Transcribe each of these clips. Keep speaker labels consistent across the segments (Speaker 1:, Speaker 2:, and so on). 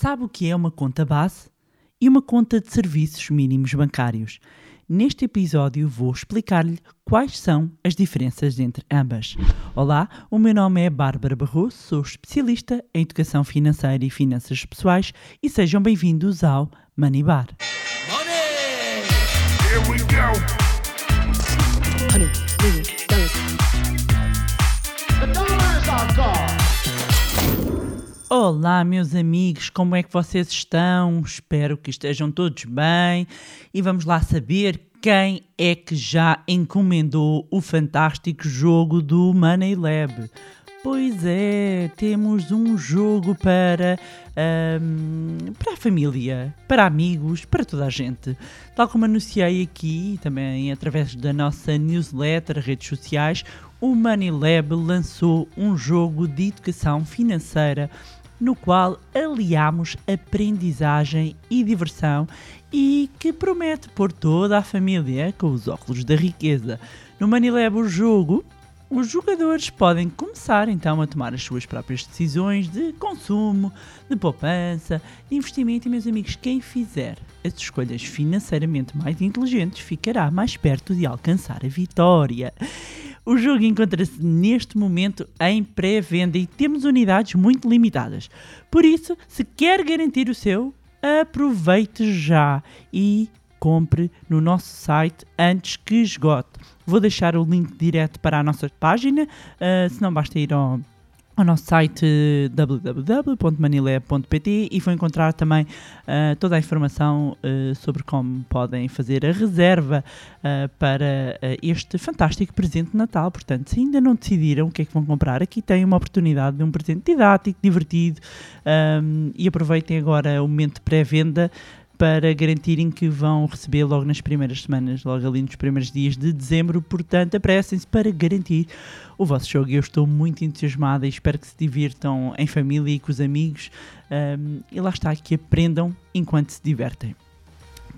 Speaker 1: Sabe o que é uma conta base e uma conta de serviços mínimos bancários? Neste episódio vou explicar-lhe quais são as diferenças entre ambas. Olá, o meu nome é Bárbara Barroso, sou especialista em educação financeira e finanças pessoais e sejam bem-vindos ao Money Bar.
Speaker 2: Money! Here we go!
Speaker 1: Olá, meus amigos, como é que vocês estão? Espero que estejam todos bem e vamos lá saber quem é que já encomendou o fantástico jogo do Money Lab. Pois é, temos um jogo para, ahm, para a família, para amigos, para toda a gente. Tal como anunciei aqui, também através da nossa newsletter, redes sociais, o Money Lab lançou um jogo de educação financeira no qual aliamos aprendizagem e diversão e que promete pôr toda a família com os óculos da riqueza. No Money Lab, o jogo os jogadores podem começar então a tomar as suas próprias decisões de consumo, de poupança, de investimento e, meus amigos, quem fizer as escolhas financeiramente mais inteligentes ficará mais perto de alcançar a vitória. O jogo encontra-se neste momento em pré-venda e temos unidades muito limitadas. Por isso, se quer garantir o seu, aproveite já e compre no nosso site antes que esgote. Vou deixar o link direto para a nossa página, uh, se não basta ir ao, ao nosso site www.manilab.pt e vou encontrar também uh, toda a informação uh, sobre como podem fazer a reserva uh, para este fantástico presente de Natal. Portanto, se ainda não decidiram o que é que vão comprar, aqui têm uma oportunidade de um presente didático, divertido um, e aproveitem agora o momento de pré-venda para garantirem que vão receber logo nas primeiras semanas, logo ali nos primeiros dias de dezembro. Portanto, apressem-se para garantir o vosso jogo. Eu estou muito entusiasmada e espero que se divirtam em família e com os amigos. Um, e lá está, que aprendam enquanto se divertem.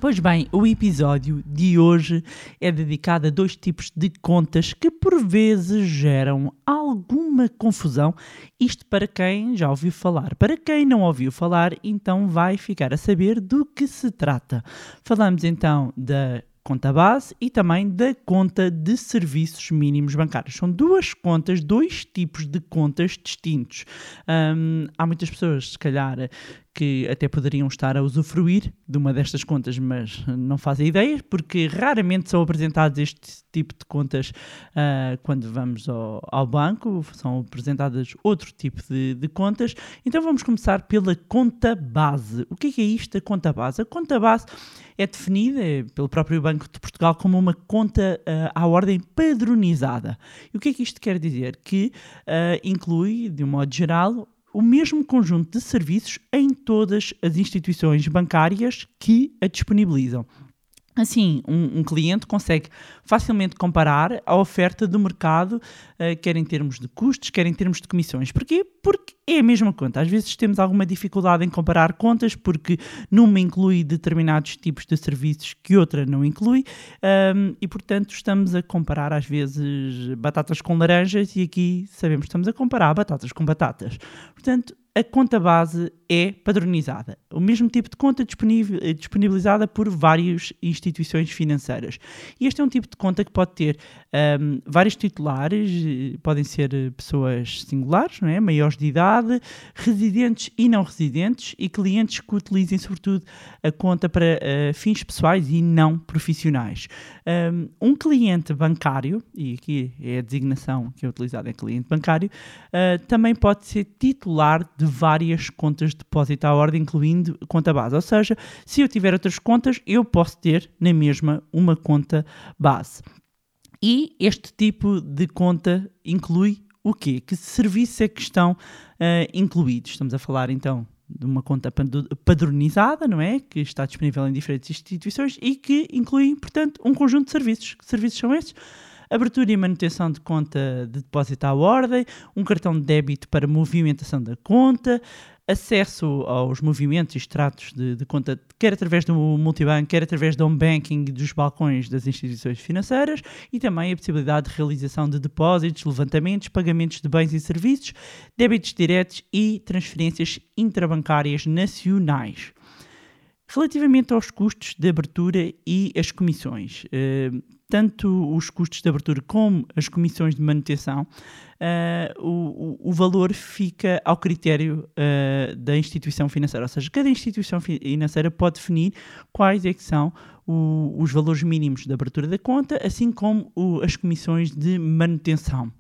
Speaker 1: Pois bem, o episódio de hoje é dedicado a dois tipos de contas que por vezes geram alguma confusão. Isto para quem já ouviu falar. Para quem não ouviu falar, então vai ficar a saber do que se trata. Falamos então da conta base e também da conta de serviços mínimos bancários. São duas contas, dois tipos de contas distintos. Hum, há muitas pessoas, se calhar, que até poderiam estar a usufruir de uma destas contas, mas não fazem ideia, porque raramente são apresentados este tipo de contas uh, quando vamos ao, ao, banco, são apresentadas outro tipo de, de, contas. Então vamos começar pela conta base. O que é, que é isto, a conta base? A conta base é definida pelo próprio Banco de Portugal como uma conta uh, à ordem padronizada. E o que é que isto quer dizer? Que uh, inclui, de um modo geral, o mesmo conjunto de serviços em todas as instituições bancárias que a disponibilizam. Assim, um, um, cliente consegue facilmente comparar a oferta do mercado, uh, quer em termos de custos, quer em termos de comissões. Porquê? Porque é a mesma conta. Às vezes temos alguma dificuldade em comparar contas, porque numa inclui determinados tipos de serviços que outra não inclui, um, e portanto estamos a comparar às vezes batatas com laranjas, e aqui sabemos que estamos a comparar batatas com batatas. Portanto, a conta base é padronizada. O mesmo tipo de conta disponibilizada por várias instituições financeiras. E este é um tipo de conta que pode ter um, vários titulares, podem ser pessoas singulares, não é? maiores de idade, residentes e não residentes, e clientes que utilizem, sobretudo, a conta para uh, fins pessoais e não profissionais. Um, um, cliente bancário, e aqui é a designação que é utilizada é cliente bancário, uh, também pode ser titular de várias contas de depósito à ordem, incluindo conta base. Ou seja, se eu tiver outras contas, eu posso ter na mesma uma conta base. E este tipo de conta inclui o quê? Que serviços é que estão uh, incluídos? Estamos a falar então de uma conta padronizada, não é? Que está disponível em diferentes instituições e que inclui, portanto, um conjunto de serviços. Que serviços são esses? Abertura e manutenção de conta de depósito à ordem, um cartão de débito para movimentação da conta, acesso aos movimentos e extratos de, de conta, quer através do multibanco, quer através do home banking dos balcões das instituições financeiras e também a possibilidade de realização de depósitos, levantamentos, pagamentos de bens e serviços, débitos diretos e transferências intrabancárias nacionais. Relativamente aos custos de abertura e as comissões, eh, tanto os custos de abertura como as comissões de manutenção, eh, o, valor fica ao critério eh, da instituição financeira, ou seja, cada instituição financeira pode definir quais é que são os valores mínimos de abertura da conta, assim como as comissões de manutenção.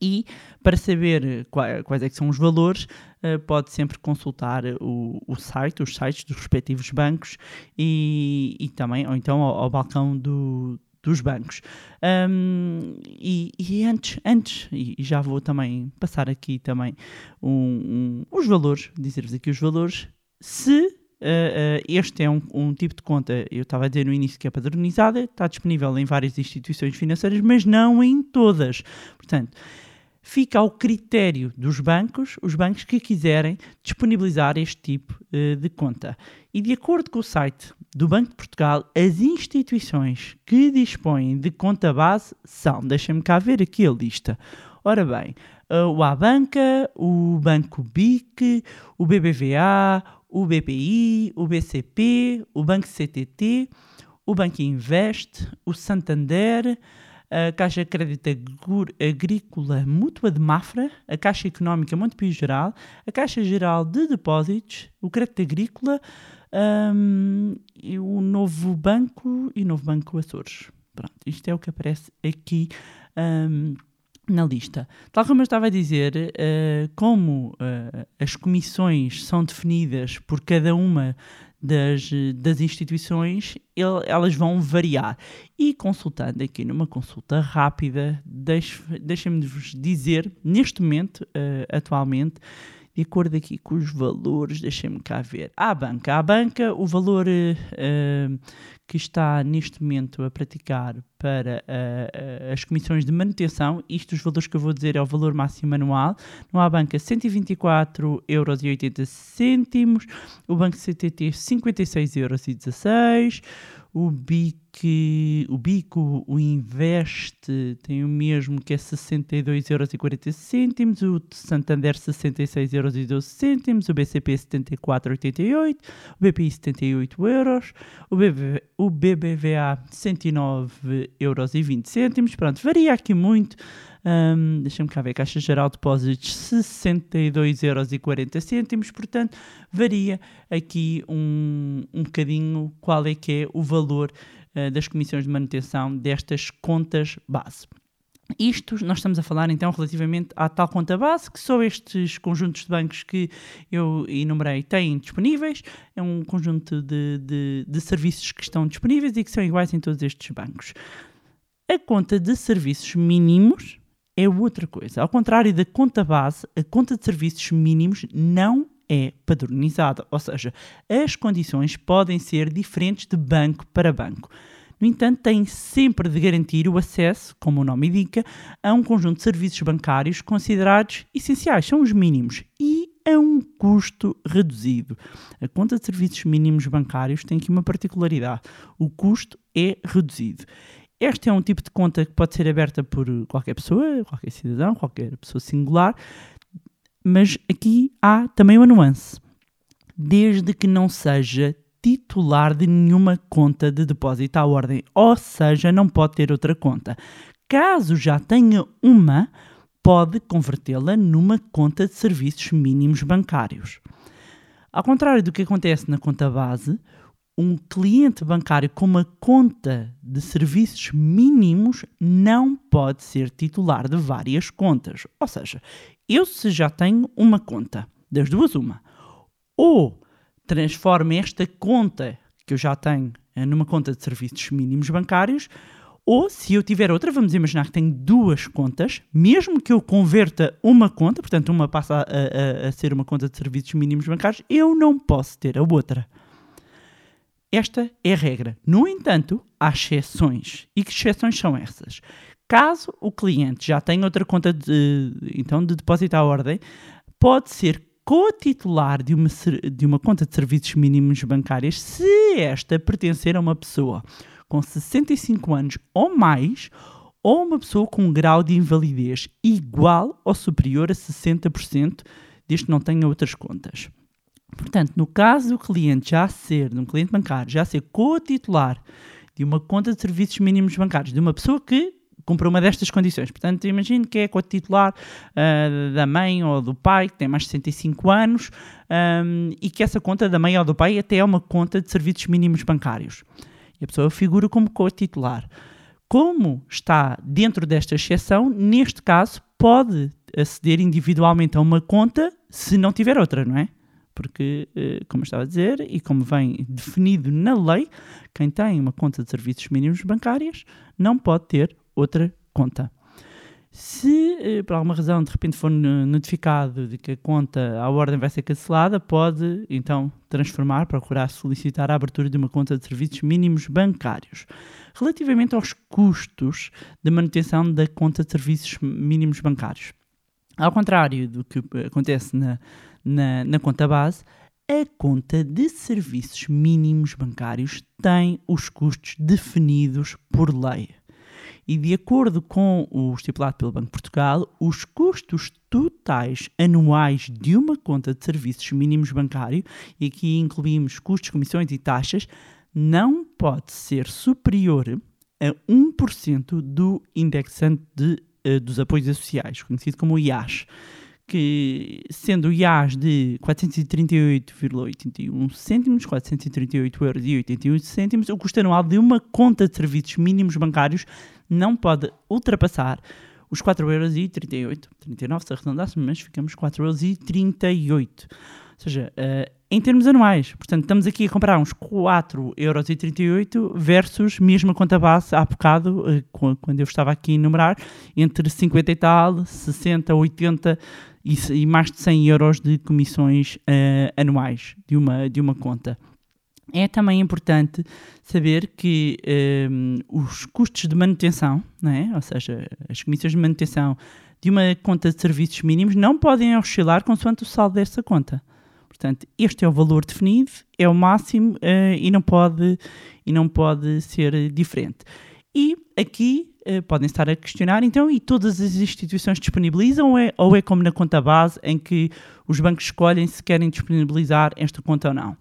Speaker 1: E para saber quais, quais é que são os valores, uh, pode sempre consultar o, o, site, os sites dos respectivos bancos e, e também, ou então ao, ao balcão do, dos bancos. Um, e, e, antes, antes, e já vou também passar aqui também um, um, os valores, dizer-vos aqui os valores, se Uh, uh, este é um, um, tipo de conta, eu estava a dizer no início que é padronizada, está disponível em várias instituições financeiras, mas não em todas. Portanto, fica ao critério dos bancos, os bancos que quiserem disponibilizar este tipo uh, de conta. E de acordo com o site do Banco de Portugal, as instituições que dispõem de conta base são, deixem-me cá ver aqui a lista. Ora bem, o Abanca, o Banco BIC, o BBVA, o BPI, o BCP, o Banco CTT, o Banco Invest, o Santander, a Caixa Crédito Agrícola Mútua de Mafra, a Caixa Económica Montepio Geral, a Caixa Geral de Depósitos, o Crédito Agrícola, um, e o Novo Banco e o Novo Banco Açores. Pronto, isto é o que aparece aqui um, na lista. Tal como eu estava a dizer, uh, como uh, as comissões são definidas por cada uma das, das instituições, ele, elas vão variar. E consultando aqui numa consulta rápida, deixem-me-vos dizer, neste momento, uh, atualmente, de acordo aqui com os valores, deixem-me cá ver. À banca, à banca, o valor uh, que está neste momento a praticar para uh, as comissões de manutenção, isto os valores que eu vou dizer é o valor máximo anual, no à banca 124,80 euros, o Banco CTT 56,16 euros, o BIC, o Bico, o Invest tem o mesmo que é 62,40 euros, o Santander 66,12 euros, o BCP 74,88, o BPI 78 euros, o, BB, o BBVA 109,20 euros. Pronto, varia aqui muito. Um, Deixa-me cá ver, Caixa Geral de Depósitos 62,40€, portanto varia aqui um, um bocadinho qual é que é o valor uh, das comissões de manutenção destas contas base. Isto nós estamos a falar então relativamente à tal conta base, que só estes conjuntos de bancos que eu enumerei têm disponíveis. É um conjunto de, de, de serviços que estão disponíveis e que são iguais em todos estes bancos. A conta de serviços mínimos é outra coisa. Ao contrário da conta base, a conta de serviços mínimos não é padronizada, ou seja, as condições podem ser diferentes de banco para banco. No entanto, tem sempre de garantir o acesso, como o nome indica, a um conjunto de serviços bancários considerados essenciais, são os mínimos, e a um custo reduzido. A conta de serviços mínimos bancários tem aqui uma particularidade: o custo é reduzido. Este é um tipo de conta que pode ser aberta por qualquer pessoa, qualquer cidadão, qualquer pessoa singular, mas aqui há também uma nuance. Desde que não seja titular de nenhuma conta de depósito à ordem, ou seja, não pode ter outra conta. Caso já tenha uma, pode convertê-la numa conta de serviços mínimos bancários. Ao contrário do que acontece na conta base, um cliente bancário com uma conta de serviços mínimos não pode ser titular de várias contas. Ou seja, eu se já tenho uma conta, das duas uma, ou transformo esta conta que eu já tenho eh, numa conta de serviços mínimos bancários, ou se eu tiver outra, vamos imaginar que tenho duas contas, mesmo que eu converta uma conta, portanto uma passa a, a, a ser uma conta de serviços mínimos bancários, eu não posso ter a outra. Esta é a regra. No entanto, há exceções. E que exceções são essas? Caso o cliente já tenha outra conta de, então, de depósito à ordem, pode ser co-titular de uma, de uma conta de serviços mínimos bancários se esta pertencer a uma pessoa com 65 anos ou mais ou uma pessoa com um grau de invalidez igual ou superior a 60%, desde que não tenha outras contas. Portanto, no caso do cliente já ser, de um cliente bancário, já ser co-titular de uma conta de serviços mínimos bancários, de uma pessoa que cumpre uma destas condições. Portanto, imagine que é co-titular ah, da mãe ou do pai, que tem mais de 65 anos, ahm, e que essa conta da mãe ou do pai até é uma conta de serviços mínimos bancários. E a pessoa figura como co-titular. Como está dentro desta exceção, neste caso, pode aceder individualmente a uma conta se não tiver outra, não é? Porque, eh, como estava a dizer, e como vem definido na lei, quem tem uma conta de serviços mínimos bancários não pode ter outra conta. Se eh, por alguma razão de repente for no- notificado de que a conta, a ordem vai ser cancelada, pode então transformar, procurar solicitar a abertura de uma conta de serviços mínimos bancários. Relativamente aos custos de manutenção da conta de serviços mínimos bancários, ao contrário do que eh, acontece na, na, na conta base, a conta de serviços mínimos bancários tem os custos definidos por lei. E de acordo com o estipulado pelo Banco de Portugal, os custos totais anuais de uma conta de serviços mínimos bancário, e aqui incluímos custos, comissões e taxas, não pode ser superior a 1% do indexante de, eh, dos apoios associais, conhecido como IAS que sendo IAS de 438,81 cêntimos, 438,81 euros, cêntimos, o custo anual de uma conta de serviços mínimos bancários não pode ultrapassar os 4,38 euros, 39 se arredondássemos, mas ficamos 4,38 euros. Ou seja, eh, em termos anuais. Portanto, estamos aqui a comparar uns 4,38 euros versus mesmo a conta base há bocado, qu- quando eu estava aqui a enumerar, entre 50 e tal, 60, 80 e, e mais de 100 euros de comissões eh, anuais de uma, de uma conta. É também importante saber que ehm, os custos de manutenção, não é? ou seja, as comissões de manutenção de uma conta de serviços mínimos não podem oscilar consoante o saldo dessa conta. Portanto, este é o valor definido, é o máximo eh, e, não pode, e não pode ser eh, diferente. E aqui eh, podem estar a questionar, então, e todas as instituições disponibilizam ou é, ou é como na conta base em que os bancos escolhem se querem disponibilizar esta conta ou não?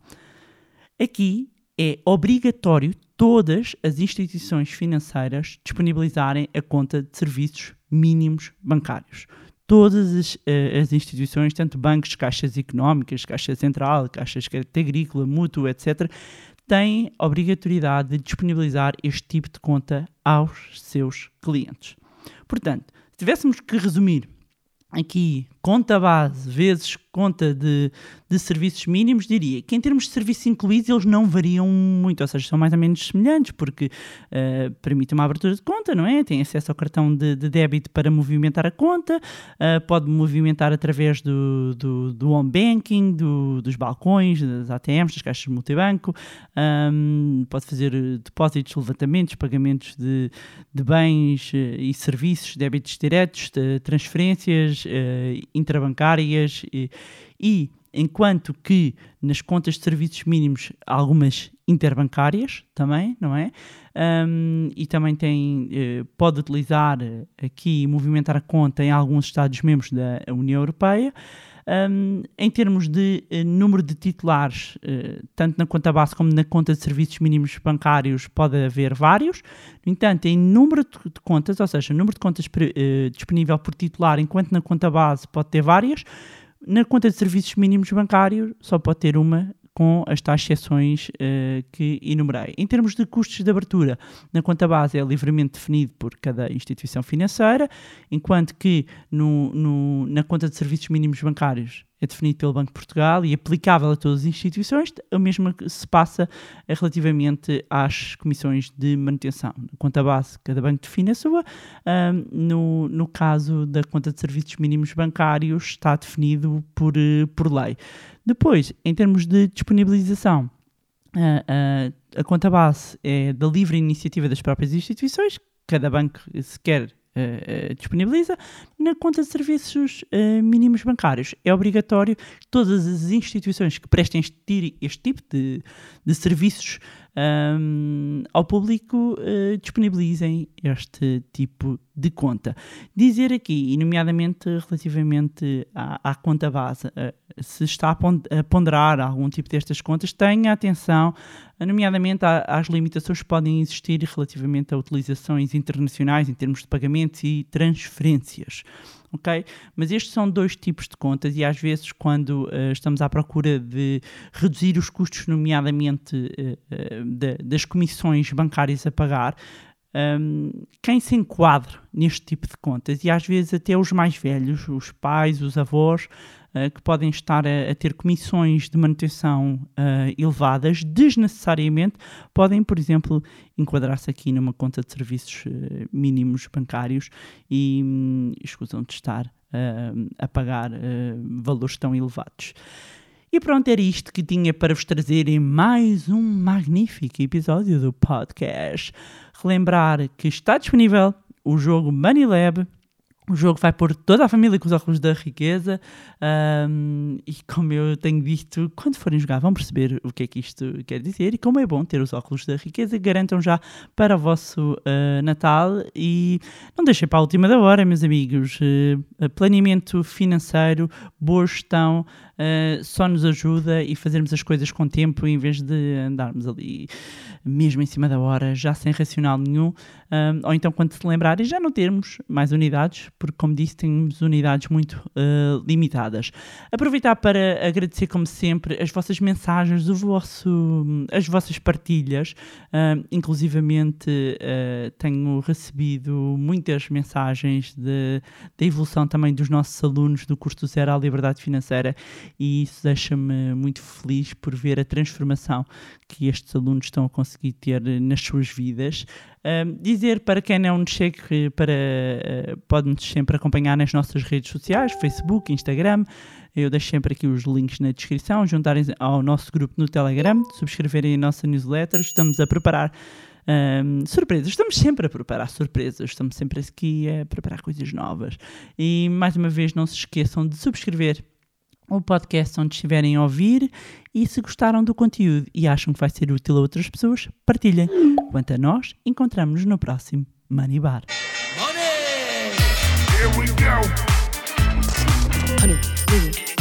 Speaker 1: Aqui é obrigatório todas as instituições financeiras disponibilizarem a conta de serviços mínimos bancários. Todas as, eh, as instituições, tanto bancos, caixas económicas, caixa central, caixas de agrícola, mútuo, etc., têm obrigatoriedade de disponibilizar este tipo de conta aos seus clientes. Portanto, se tivéssemos que resumir aqui conta base vezes conta de, de serviços mínimos, diria que em termos de serviços incluídos eles não variam muito, ou seja, são mais ou menos semelhantes, porque uh, permite uma abertura de conta, não é? Tem acesso ao cartão de, de débito para movimentar a conta, uh, pode movimentar através do, do, do home banking, do, dos balcões, das ATMs, das caixas de multibanco, um, pode fazer depósitos, levantamentos, pagamentos de, de bens uh, e serviços, débitos diretos, transferências intrabancárias e, e enquanto que nas contas de serviços mínimos algumas interbancárias também, não é? Um, e também tem, uh, pode utilizar aqui movimentar a conta em alguns Estados-membros da União Europeia. Um, em termos de uh, número de titulares, uh, tanto na conta base como na conta de serviços mínimos bancários, pode haver vários. No entanto, em número de, contas, ou seja, número de contas uh, disponível por titular, enquanto na conta base pode ter várias, na conta de serviços mínimos bancários só pode ter uma com as tais exceções uh, que enumerei. Em termos de custos de abertura, na conta base é livremente definido por cada instituição financeira, enquanto que no, no, na conta de serviços mínimos bancários é definido pelo Banco de Portugal e aplicável a todas as instituições, o mesmo se passa relativamente às comissões de manutenção. Na conta base, cada banco define a sua. Um, no, no caso da conta de serviços mínimos bancários, está definido por, por lei. Depois, em termos de disponibilização, a, a, a conta base é da livre iniciativa das próprias instituições. Cada banco, se quer eh, disponibiliza. Na conta de serviços eh, mínimos bancários, é obrigatório que todas as instituições que prestem este, este tipo de, de serviços ahm, ao público eh, disponibilizem este tipo de conta. Dizer aqui, e nomeadamente relativamente à, à conta base, eh, se está a pon- a ponderar algum tipo destas contas, tenha atenção, nomeadamente às limitações que podem existir relativamente a utilizações internacionais em termos de pagamentos e transferências. Ok? Mas estes são dois tipos de contas e às vezes quando eh, estamos à procura de reduzir os custos, nomeadamente eh, eh, da- das comissões bancárias a pagar, um, quem se enquadra neste tipo de contas e às vezes até os mais velhos, os pais, os avós, uh, que podem estar a, a ter comissões de manutenção uh, elevadas, desnecessariamente podem, por exemplo, enquadrar-se aqui numa conta de serviços uh, mínimos bancários e hum, escusam de estar a pagar valores tão elevados. E pronto, era isto que tinha para vos trazer em mais um magnífico episódio do podcast. Relembrar que está disponível o jogo Money Lab. O jogo vai pôr toda a família com os óculos da riqueza. ahm, e como eu tenho dito, quando forem jogar, vão perceber o que é que isto quer dizer. E como é bom ter os óculos da riqueza, garantam já para o vosso ah, Natal. E não deixem para a última da hora, meus amigos. Eh, planeamento financeiro, boa gestão, eh, só nos ajuda e fazermos as coisas com tempo em vez de andarmos ali mesmo em cima da hora, já sem racional nenhum, um, ou então quando se lembrarem já não termos mais unidades, porque como disse temos unidades muito uh, limitadas. Aproveitar para agradecer como sempre as vossas mensagens, o vosso, as vossas partilhas, inclusivamente uh, tenho recebido muitas mensagens de, da evolução também dos nossos alunos do curso Zero à Liberdade Financeira e isso deixa-me muito feliz por ver a transformação que estes alunos estão a conseguir ter nas suas vidas. Dizer para quem não nos segue, para, uh, pode-nos sempre acompanhar nas nossas redes sociais, Facebook, Instagram. Eu deixo sempre aqui os links na descrição, juntarem ao nosso grupo no Telegram, subscreverem a nossa newsletter. Estamos a preparar um, surpresas, estamos sempre a preparar surpresas, estamos sempre aqui a preparar coisas novas. E mais uma vez, não se esqueçam de subscrever o podcast onde estiverem a ouvir e se gostaram do conteúdo e acham que vai ser útil a outras pessoas, partilhem. Quanto a nós, encontramos-nos no próximo Money Bar. Money!
Speaker 3: Here we go. Honey,